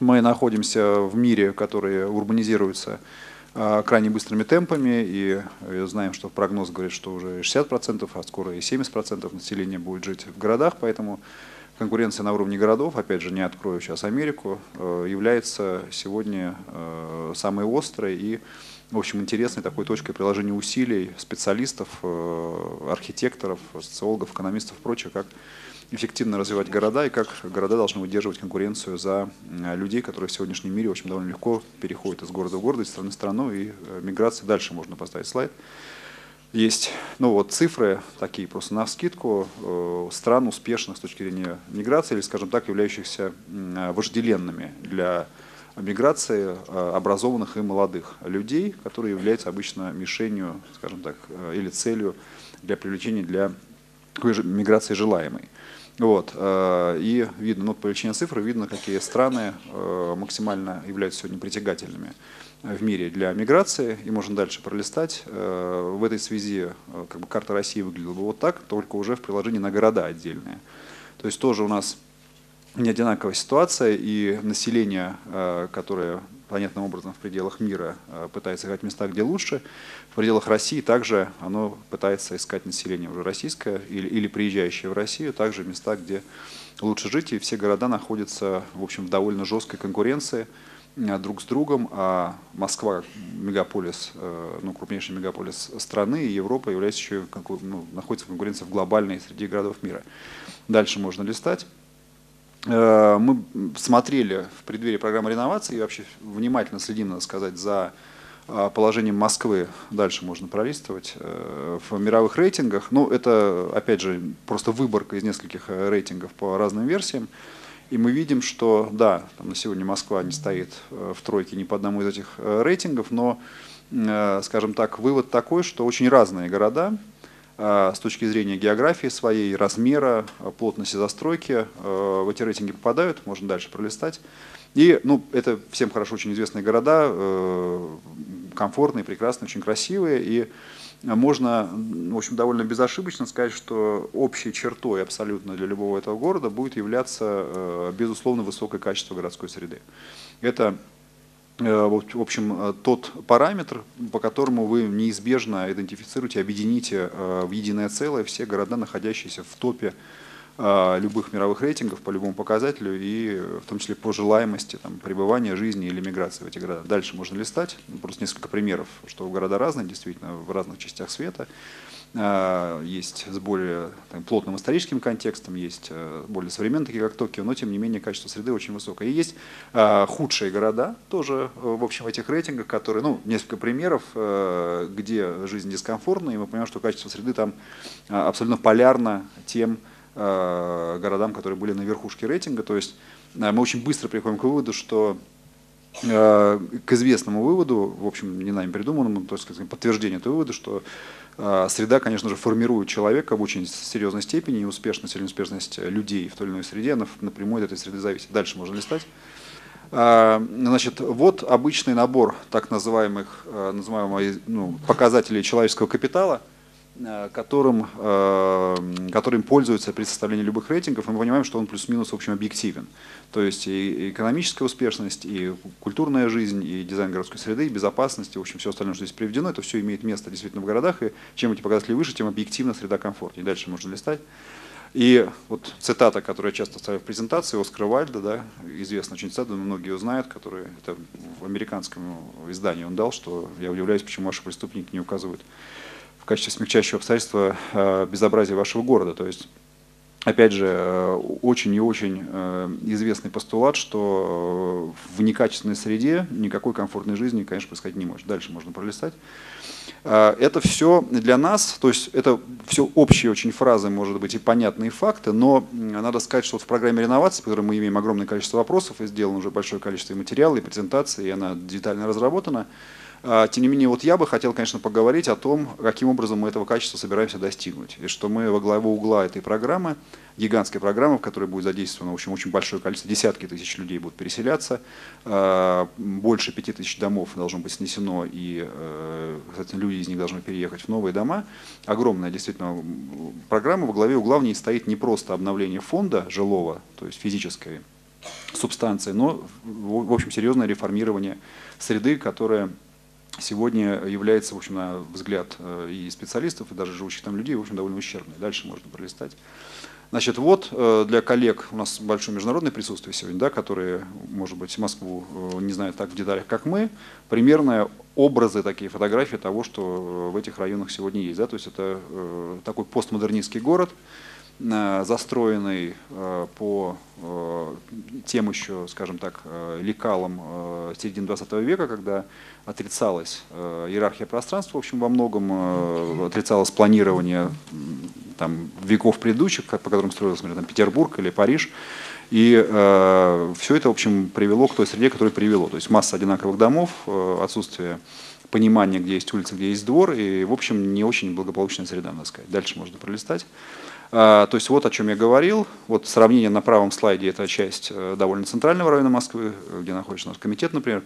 Мы находимся в мире, который урбанизируется а, крайне быстрыми темпами, и знаем, что прогноз говорит, что уже 60%, а скоро и 70% населения будет жить в городах, поэтому конкуренция на уровне городов, опять же, не открою сейчас Америку, э, является сегодня э, самой острой и, в общем, интересной такой точкой приложения усилий специалистов, э, архитекторов, социологов, экономистов и прочее, как эффективно развивать города и как города должны выдерживать конкуренцию за людей, которые в сегодняшнем мире в общем, довольно легко переходят из города в город, из страны в страну, и э, миграция дальше можно поставить слайд. Есть ну вот, цифры такие просто на вскидку э, стран успешных с точки зрения миграции или, скажем так, являющихся вожделенными для миграции образованных и молодых людей, которые являются обычно мишенью, скажем так, или целью для привлечения для миграции желаемой. Вот. Э, и видно, ну, по величине цифр видно, какие страны э, максимально являются сегодня притягательными в мире для миграции. И можно дальше пролистать. Э, в этой связи как бы, карта России выглядела бы вот так, только уже в приложении на города отдельные. То есть тоже у нас не одинаковая ситуация, и население, которое понятным образом в пределах мира э, пытается искать места, где лучше. В пределах России также оно пытается искать население уже российское или, или приезжающее в Россию, также места, где лучше жить. И все города находятся в, общем, в довольно жесткой конкуренции э, друг с другом, а Москва, мегаполис, э, ну, крупнейший мегаполис страны, и Европа является еще, ну, находится в конкуренции в глобальной среди городов мира. Дальше можно листать. Э, мы смотрели в преддверии программы реновации и вообще внимательно следим, надо сказать, за э, положением Москвы, дальше можно пролистывать, э, в мировых рейтингах. Ну, это, опять же, просто выборка из нескольких рейтингов по разным версиям. И мы видим, что, да, там на сегодня Москва не стоит в тройке ни по одному из этих рейтингов, но, скажем так, вывод такой, что очень разные города, с точки зрения географии своей, размера, э, плотности застройки э, в эти рейтинги попадают, можно дальше пролистать. И ну, это всем хорошо очень известные города, комфортные, прекрасные, очень красивые. И можно в общем, довольно безошибочно сказать, что общей чертой абсолютно для любого этого города будет являться, безусловно, высокое качество городской среды. Это Э, в общем, э, тот параметр, по которому вы неизбежно идентифицируете, объедините э, в единое целое все города, находящиеся в топе любых мировых рейтингов по любому показателю и в том числе по желаемости там, пребывания, жизни или миграции в эти города. Дальше можно листать, просто несколько примеров, что города разные, действительно, в разных частях света. А, есть с более там, плотным историческим контекстом, есть э, более современные, такие как Токио, но тем не менее качество среды очень высокое. И есть а, худшие города тоже, э, в общем, в этих рейтингах, которые, ну, несколько примеров, э, где жизнь дискомфортна, и мы понимаем, что качество среды там а, абсолютно полярно тем городам, которые были на верхушке рейтинга. То есть мы очень быстро приходим к выводу, что к известному выводу, в общем, не нами придуманному, то есть подтверждение этого вывода, что а, среда, конечно же, формирует человека в очень серьезной степени, и успешность или неуспешность людей в той или иной среде, она напрямую от этой среды зависит. Дальше можно листать. А, значит, вот обычный набор так называемых, называемых ну, показателей человеческого капитала – Э, которым, э, которым пользуются при составлении любых рейтингов, и мы понимаем, что он плюс-минус, в общем, объективен. То есть и экономическая успешность, и культурная жизнь, и дизайн городской среды, и безопасность, и, в общем, все остальное, что здесь приведено, это все имеет место действительно в городах, и чем эти показатели выше, тем объективно среда комфортнее. Дальше можно листать. И вот цитата, которую я часто ставлю в презентации, Оскара Вальда, да, известная очень цитата, многие ее знают, который это в американском издании он дал, что я удивляюсь, почему ваши преступники не указывают в качестве смягчающего обстоятельства э, безобразия вашего города. То есть, опять же, э, очень и очень э, известный постулат, что в некачественной среде никакой комфортной жизни, конечно, происходить не может. Дальше можно пролистать. Это все для нас, то есть это все общие очень фразы, может быть, и понятные факты, но надо сказать, что вот в программе реновации, в которой мы имеем огромное количество вопросов, и сделано уже большое количество материалов и презентаций, и она детально разработана, тем не менее, вот я бы хотел, конечно, поговорить о том, каким образом мы этого качества собираемся достигнуть. И что мы во главу угла этой программы, гигантской программы, в которой будет задействовано в общем, очень большое количество, десятки тысяч людей будут переселяться, а, больше пяти тысяч домов должно быть снесено, и, э, кстати, люди из них должны переехать в новые дома. Огромная действительно программа, во главе угла в ней стоит не просто обновление фонда жилого, то есть физической субстанции, но, в общем, серьезное реформирование среды, которая сегодня является, в общем, на взгляд э, и специалистов, и даже живущих там людей, в общем, довольно ущербной. Дальше можно пролистать. Значит, вот э, для коллег, у нас большое международное присутствие сегодня, да, которые, может быть, Москву э, не знают так в деталях, как мы, примерные образы, такие фотографии того, что в этих районах сегодня есть. Да? То есть это такой постмодернистский город, застроенный по тем еще, скажем так, лекалам середины 20 века, когда отрицалась иерархия пространства, в общем, во многом отрицалось планирование там, веков предыдущих, по которым строился, например, там, Петербург или Париж. И э, все это, в общем, привело к той среде, которая привело. То есть масса одинаковых домов, э, отсутствие понимания, где есть улица, где есть двор, и, в общем, не очень благополучная среда, надо сказать. Дальше можно пролистать. А, то есть вот о чем я говорил. Вот сравнение на правом слайде – это часть э, довольно центрального района Москвы, где находится наш комитет, например,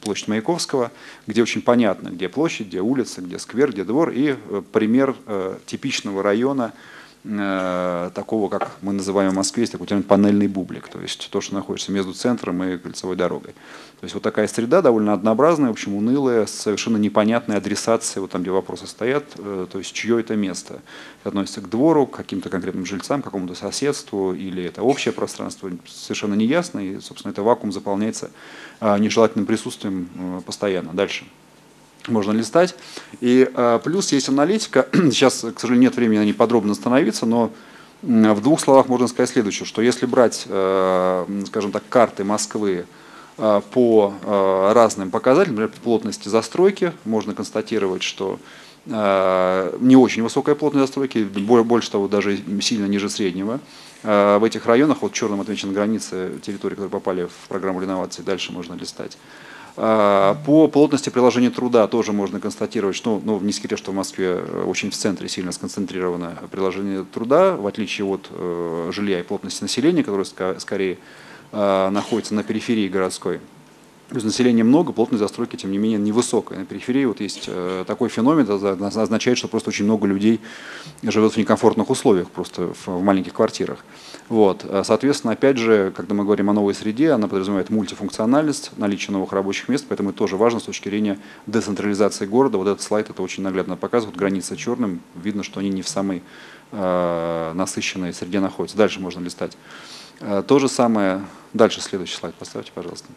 площадь Маяковского, где очень понятно, где площадь, где улица, где сквер, где двор, и э, пример э, типичного района – Э, такого, как мы называем в Москве, есть такой термин панельный бублик, то есть то, что находится между центром и кольцевой дорогой. То есть вот такая среда довольно однообразная, в общем, унылая, с совершенно непонятной адресацией, вот там, где вопросы стоят, э, то есть чье это место. Это относится к двору, к каким-то конкретным жильцам, к какому-то соседству, или это общее пространство, совершенно неясно, и, собственно, это вакуум заполняется э, нежелательным присутствием постоянно. Дальше можно листать. И э, плюс есть аналитика. Сейчас, к сожалению, нет времени на ней подробно остановиться, но в двух словах можно сказать следующее, что если брать, э, скажем так, карты Москвы э, по разным показателям, например, по плотности застройки, можно констатировать, что не очень высокая плотность застройки, больше того, даже сильно ниже среднего. В этих районах, вот черным отмечена граница территории, которые попали в программу реновации, дальше можно листать. А, по плотности приложения труда тоже можно констатировать, что ну, не секрет, что в Москве э, очень в центре сильно сконцентрировано приложение труда, в отличие от э, жилья и плотности населения, которое скорее э, находится на периферии городской. То есть населения много, плотность застройки, тем не менее, невысокая. На периферии вот есть э, такой феномен, это означает, что просто очень много людей живет в некомфортных условиях, просто в маленьких квартирах. Вот. Э, соответственно, опять же, когда мы говорим о новой среде, она подразумевает мультифункциональность, наличие новых рабочих мест, поэтому это тоже важно с точки зрения децентрализации города. Вот этот слайд это очень наглядно показывает. Граница черным, видно, что они не в самой э, насыщенной среде находятся. Дальше можно листать. Э, то же самое, дальше следующий слайд поставьте, пожалуйста.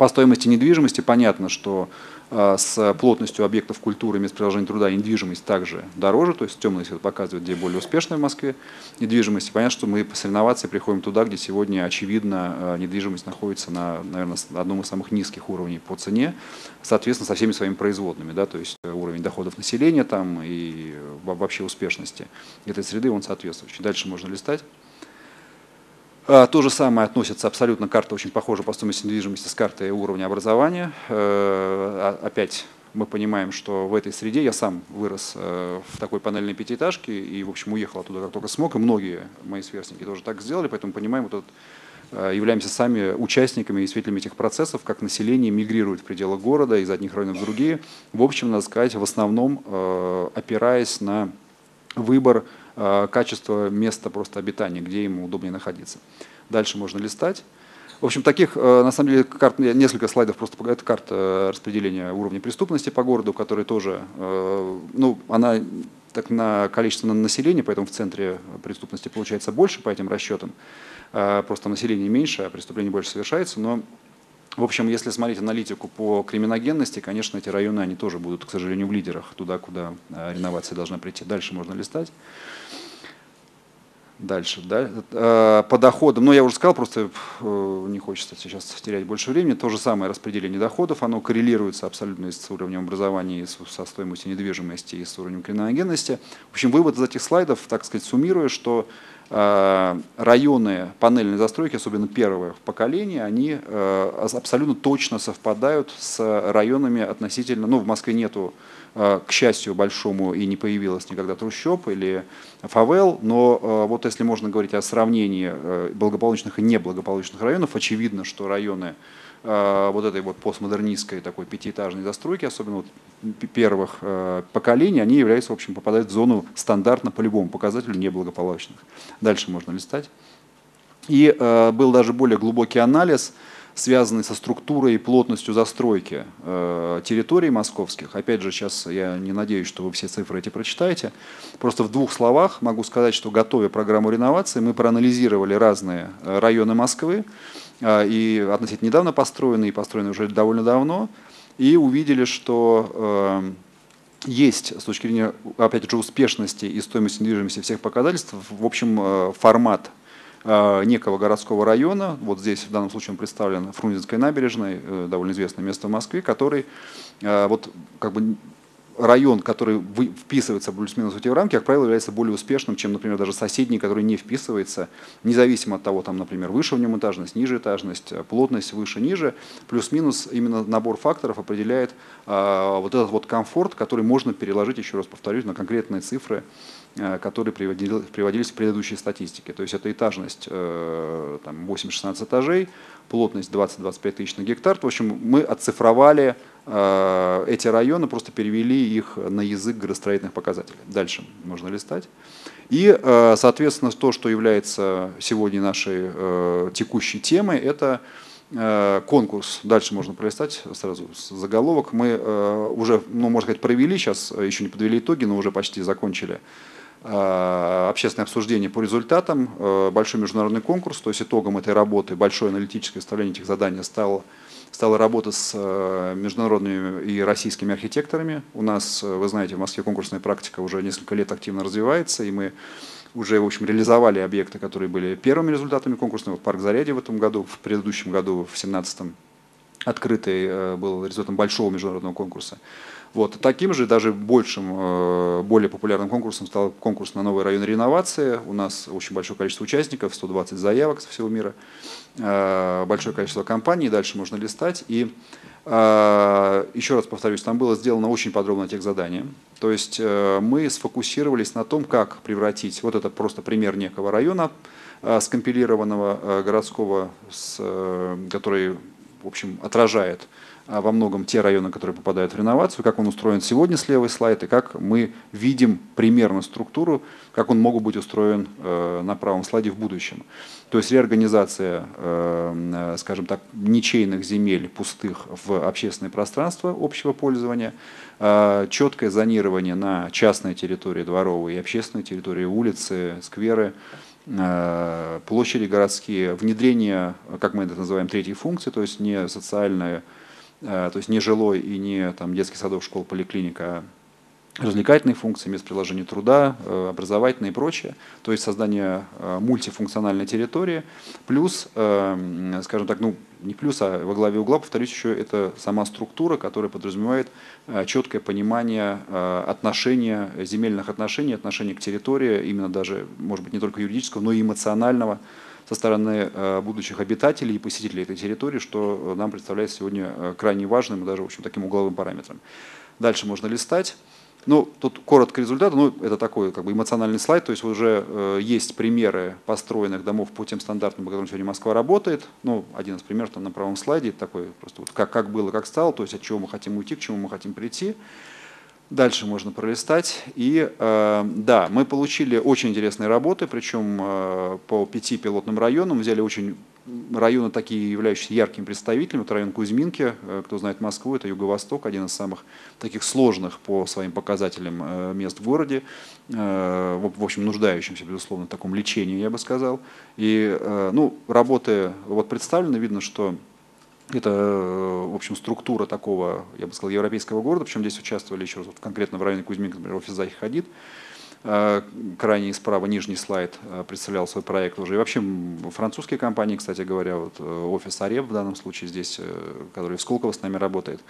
По стоимости недвижимости понятно, что э, с плотностью объектов культуры и мест приложения труда недвижимость также дороже, то есть темный свет показывает, где более успешная в Москве недвижимость. Понятно, что мы по соревноваться приходим туда, где сегодня, очевидно, э, недвижимость находится на, наверное, одном из самых низких уровней по цене, соответственно, со всеми своими производными, да, то есть э, уровень доходов населения там и вообще успешности этой среды, он соответствующий. Дальше можно листать. А, то же самое относится абсолютно, карта очень похожа по стоимости недвижимости с картой уровня образования. Э, а, опять мы понимаем, что в этой среде я сам вырос э, в такой панельной пятиэтажке и, в общем, уехал оттуда как только смог, и многие мои сверстники тоже так сделали, поэтому понимаем, вот этот, э, являемся сами участниками и свидетелями этих процессов, как население мигрирует в пределы города из одних районов в другие. В общем, надо сказать, в основном опираясь на выбор Э, качество места просто обитания, где ему удобнее находиться. Дальше можно листать. В общем, таких, э, на самом деле, карт, несколько слайдов просто это карта распределения уровня преступности по городу, которая тоже, э, ну, она так на количество населения, поэтому в центре преступности получается больше по этим расчетам. Просто население меньше, а преступление больше совершается, но в общем, если смотреть аналитику по криминогенности, конечно, эти районы, они тоже будут, к сожалению, в лидерах, туда, куда реновация должна прийти. Дальше можно листать. Дальше, да, э, по доходам, ну я уже сказал, просто э, не хочется сейчас терять больше времени, то же самое распределение доходов, оно коррелируется абсолютно с уровнем образования, со стоимостью недвижимости и с уровнем криминогенности. В общем, вывод из этих слайдов, так сказать, суммируя, что э, районы панельной застройки, особенно первого поколения, они абсолютно точно совпадают с районами относительно, ну в Москве нету Э, к счастью большому, и не появилось никогда трущоб или фавел, но э, вот если можно говорить о сравнении э, благополучных и неблагополучных районов, очевидно, что районы вот этой вот постмодернистской такой пятиэтажной застройки, особенно вот первых поколений, они являются, в общем, попадают в зону стандартно по любому показателю неблагополучных. Дальше можно листать. И э, был даже более глубокий анализ, связанный со структурой и плотностью застройки э, территорий московских. Опять же, сейчас я не надеюсь, что вы все цифры эти прочитаете. Просто в двух словах могу сказать, что готовя программу реновации, мы проанализировали разные э, районы Москвы, э, и относительно недавно построенные, и построенные уже довольно давно, и увидели, что э, есть с точки зрения, опять же, успешности и стоимости недвижимости всех показательств, в общем, э, формат э, некого городского района, вот здесь в данном случае он представлен Фрунзенской набережной, довольно известное место в Москве, который вот как бы район, который вписывается плюс-минус в эти рамки, как правило, является более успешным, чем, например, даже соседний, который не вписывается, независимо от того, там, например, выше в нем этажность, ниже этажность, э, плотность выше, ниже, плюс-минус именно набор факторов определяет а, вот этот вот комфорт, который можно переложить, еще раз повторюсь, на конкретные цифры, которые приводили, приводились в предыдущей статистике. То есть это этажность э, там, 8-16 этажей, плотность 20-25 тысяч на гектар. В общем, мы оцифровали Э, эти районы, просто перевели их на язык градостроительных показателей. Дальше можно листать. И, э, соответственно, то, что является сегодня нашей э, текущей темой, это конкурс. Дальше можно пролистать сразу заголовок. Мы уже, ну, можно сказать, провели, сейчас еще не подвели итоги, но уже почти закончили общественное обсуждение по результатам. Большой международный конкурс, то есть итогом этой работы, большое аналитическое составление этих заданий стало стала работа с э, международными и российскими архитекторами. У нас, э, вы знаете, в Москве конкурсная практика уже несколько лет активно развивается, и мы уже, в общем, реализовали объекты, которые были первыми результатами конкурсного. Парк Зарядье в этом году, в предыдущем году, в 2017 открытый э, был результатом большого международного конкурса. Вот. Таким же, даже большим, более популярным конкурсом стал конкурс на новый район реновации. У нас очень большое количество участников, 120 заявок со всего мира. Э, большое количество компаний, дальше можно листать. И э, еще раз повторюсь, там было сделано очень подробное задание. То есть э, мы сфокусировались на том, как превратить, вот это просто пример некого района, скомпилированного городского, который в общем, отражает во многом те районы, которые попадают в реновацию, как он устроен сегодня, с левой слайд, и как мы видим примерно структуру, как он мог быть устроен э, на правом слайде в будущем. То есть реорганизация, э, скажем так, ничейных земель пустых в общественное пространство общего пользования, э, четкое зонирование на частные территории дворовые и общественные территории, улицы, скверы, площади городские, внедрение, как мы это называем, третьей функции, то есть не социальная Э, то есть не жилой и не там, детский садок, школа, поликлиника, а развлекательные функции, мест приложения труда, э, образовательные и прочее, то есть создание э, мультифункциональной территории, плюс, скажем так, ну не плюс, а во главе угла, повторюсь еще, это сама структура, которая подразумевает четкое понимание отношения, земельных отношений, отношений к территории, именно даже, может быть, не только юридического, но и эмоционального, со стороны э, будущих обитателей и посетителей этой территории, что нам представляется сегодня э, крайне важным и даже в общем, таким угловым параметром. Дальше можно листать. Ну, тут коротко результат, ну, это такой как бы эмоциональный слайд, то есть уже э, есть примеры построенных домов по тем стандартам, по которым сегодня Москва работает. Ну, один из примеров там на правом слайде, такой просто вот как, как было, как стало, то есть от чего мы хотим уйти, к чему мы хотим прийти. Дальше можно пролистать. И э, да, мы получили очень интересные работы, причем э, по пяти пилотным районам. Взяли очень районы такие, являющиеся яркими представителями. Это район Кузьминки, э, кто знает Москву, это Юго-Восток, один из самых таких сложных по своим показателям мест в городе. В, общем, нуждающимся, безусловно, в таком лечении, я бы сказал. И ну, работы вот представлены, видно, что это, в общем, структура такого, я бы сказал, европейского города, причем здесь участвовали еще раз, вот конкретно в районе Кузьминка, например, офис Захи Хадид, э, крайний справа нижний слайд э, представлял свой проект уже. И вообще французские компании, кстати говоря, вот э, офис Ареб в данном случае здесь, который в Сколково с нами работает.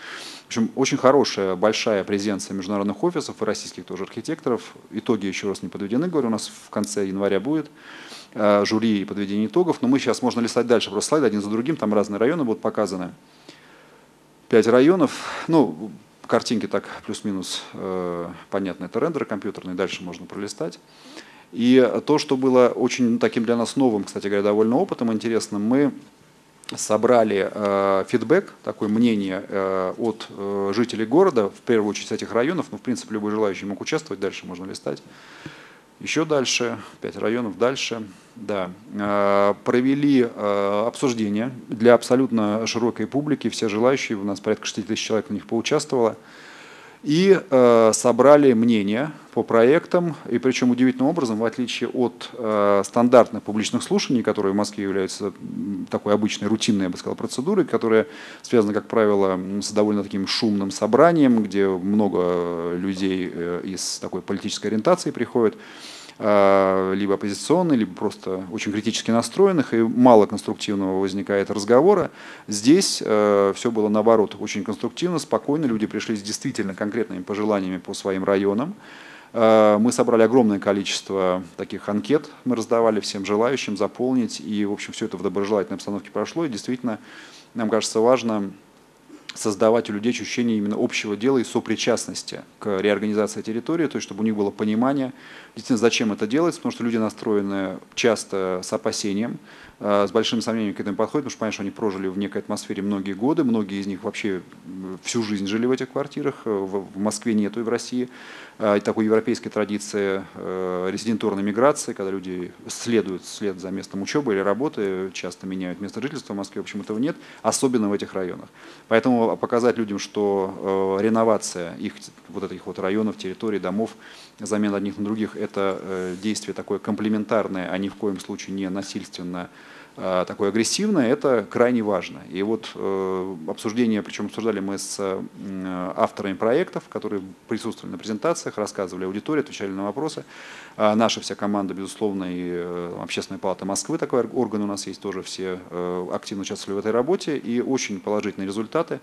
В общем, очень хорошая, большая презенция международных офисов и российских тоже архитекторов. Итоги еще раз не подведены, говорю, у нас в конце января будет. Э, жюри и подведение итогов. Но мы сейчас можно листать дальше, просто слайды один за другим, там разные районы будут показаны. Пять районов, ну, картинки так плюс-минус э, понятно, это рендеры компьютерные, дальше можно пролистать. И то, что было очень таким для нас новым, кстати говоря, довольно опытом, интересным, мы собрали э, фидбэк, такое мнение э, от э, жителей города, в первую очередь с этих районов, ну, в принципе, любой желающий мог участвовать, дальше можно листать. Еще дальше, 5 районов дальше, да, э, провели э, обсуждение для абсолютно широкой публики, все желающие, у нас порядка 6 тысяч человек в них поучаствовало, и э, собрали мнения по проектам, и причем удивительным образом, в отличие от э, стандартных публичных слушаний, которые в Москве являются такой обычной, рутинной, я бы сказал, процедурой, которая связана, как правило, с довольно таким шумным собранием, где много людей э, из такой политической ориентации приходят, либо оппозиционных, либо просто очень критически настроенных, и мало конструктивного возникает разговора. Здесь э, все было наоборот, очень конструктивно, спокойно, люди пришли с действительно конкретными пожеланиями по своим районам. Э, мы собрали огромное количество таких анкет, мы раздавали всем желающим заполнить, и, в общем, все это в доброжелательной обстановке прошло, и действительно, нам кажется важно создавать у людей ощущение именно общего дела и сопричастности к реорганизации территории, то есть чтобы у них было понимание, действительно, зачем это делается, потому что люди настроены часто с опасением, э, с большим сомнением к этому подходят, потому что, понятно, что они прожили в некой атмосфере многие годы, многие из них вообще всю жизнь жили в этих квартирах, э, в Москве нету и в России. Э, такой европейской традиции резидентурной миграции, когда люди следуют вслед за местом учебы или работы, часто меняют место жительства в Москве, в общем, этого нет, особенно в этих районах. Поэтому показать людям, что реновация их вот этих вот районов, территорий, домов, замена одних на других, это э, действие такое комплементарное, а ни в коем случае не насильственно э, такое агрессивное, это крайне важно. И вот э, обсуждение, причем обсуждали мы с авторами проектов, которые присутствовали на презентациях, рассказывали аудитории, отвечали на вопросы. Наша вся команда, безусловно, и Общественная палата Москвы, такой орган у нас есть тоже, все активно участвовали в этой работе, и очень положительные результаты.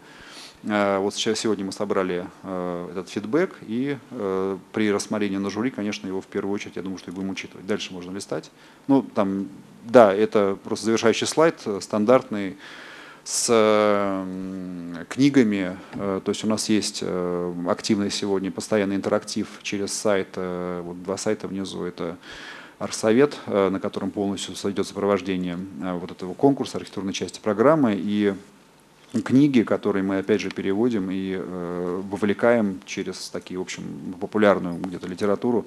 Э, вот сейчас, сегодня мы собрали э, этот фидбэк, и э, при рассмотрении на жюри, конечно, его в первую очередь, я думаю, что и будем учитывать. Дальше можно листать. Ну, там, да, это просто завершающий слайд, стандартный, с книгами. То есть у нас есть активный сегодня постоянный интерактив через сайт, вот два сайта внизу, это Арсовет, на котором полностью идет сопровождение вот этого конкурса, архитектурной части программы, и книги, которые мы опять же переводим и э, вовлекаем через такие, в общем, популярную где-то литературу.